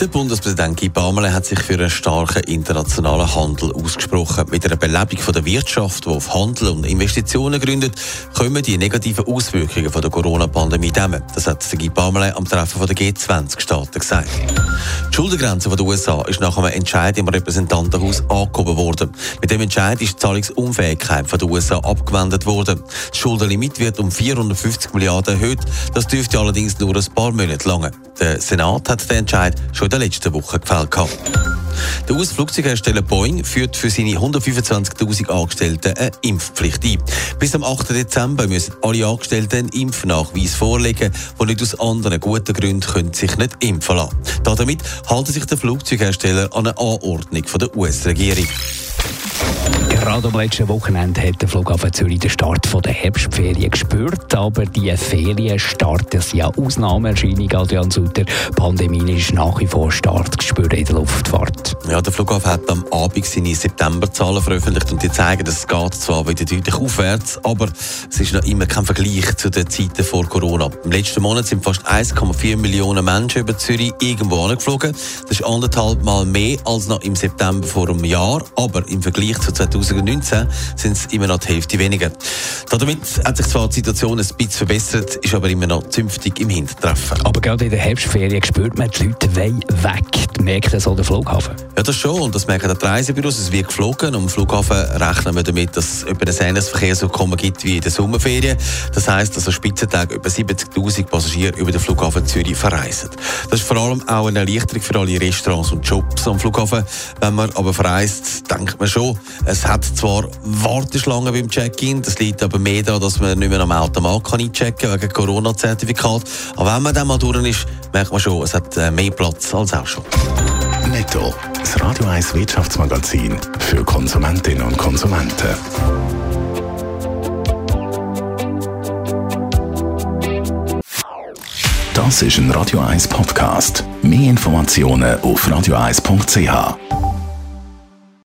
Der Bundespräsident Guy Parmelin hat sich für einen starken internationalen Handel ausgesprochen. Mit einer Belebung der Wirtschaft, die auf Handel und Investitionen gründet, kommen die negativen Auswirkungen der Corona-Pandemie dämmen. Das hat Guy Parmelin am Treffen der G20-Staaten gesagt. Die Schuldengrenze der USA ist nach einem Entscheid im Repräsentantenhaus angehoben worden. Mit dem Entscheid ist die Zahlungsunfähigkeit der USA abgewendet worden. Das Schuldenlimit wird um 450 Milliarden erhöht. Das dürfte allerdings nur ein paar Monate lang. Der Senat hat den Entscheid schon in der letzten Woche gefällt. Der US-Flugzeughersteller Boeing führt für seine 125.000 Angestellten eine Impfpflicht ein. Bis am 8. Dezember müssen alle Angestellten einen Impfnachweis vorlegen, die nicht aus anderen guten Gründen können sich nicht impfen lassen. Damit halten sich der Flugzeughersteller an eine Anordnung der US-Regierung. Gerade am letzten Wochenende hat der Flughafen Zürich den Start der Herbstferien gespürt, aber die Ferien starten ja Ausnahmeerscheinung, Adrian Sutter. Die Pandemie ist nach wie vor stark gespürt in der Luftfahrt. Ja, der Flughafen hat am Abend seine Septemberzahlen veröffentlicht und die zeigen, dass es zwar wieder deutlich aufwärts, aber es ist noch immer kein Vergleich zu den Zeiten vor Corona. Im letzten Monat sind fast 1,4 Millionen Menschen über Zürich irgendwo angeflogen. Das ist anderthalb Mal mehr als noch im September vor einem Jahr, aber im Vergleich zu 2019 sind es immer noch die Hälfte weniger. Damit hat sich zwar die Situation ein bisschen verbessert, ist aber immer noch zünftig im Hintertreffen. Aber gerade in der Herbstferien spürt man, die Leute wollen weg. Merkt das auch der Flughafen? Ja, das schon. Und das merken die Reisebüros. Es wird geflogen. Am Flughafen rechnen wir damit, dass es etwa ein ähnliches Verkehrsaufkommen gibt wie in den Sommerferien. Das heisst, dass an Spitzentagen etwa 70.000 Passagiere über den Flughafen Zürich verreisen. Das ist vor allem auch eine Erleichterung für alle Restaurants und Jobs am Flughafen. Wenn man aber verreist, denkt man schon, es hat zwar Warteschlangen beim Check-in, das liegt aber mehr daran, dass man nicht mehr am Automat kann einchecken wegen Corona-Zertifikat. Aber wenn man dann mal durch ist, merkt man schon, es hat äh, mehr Platz als auch schon. Netto. Das Radio 1 Wirtschaftsmagazin für Konsumentinnen und Konsumenten. Das ist ein Radio 1 Podcast. Mehr Informationen auf radio1.ch.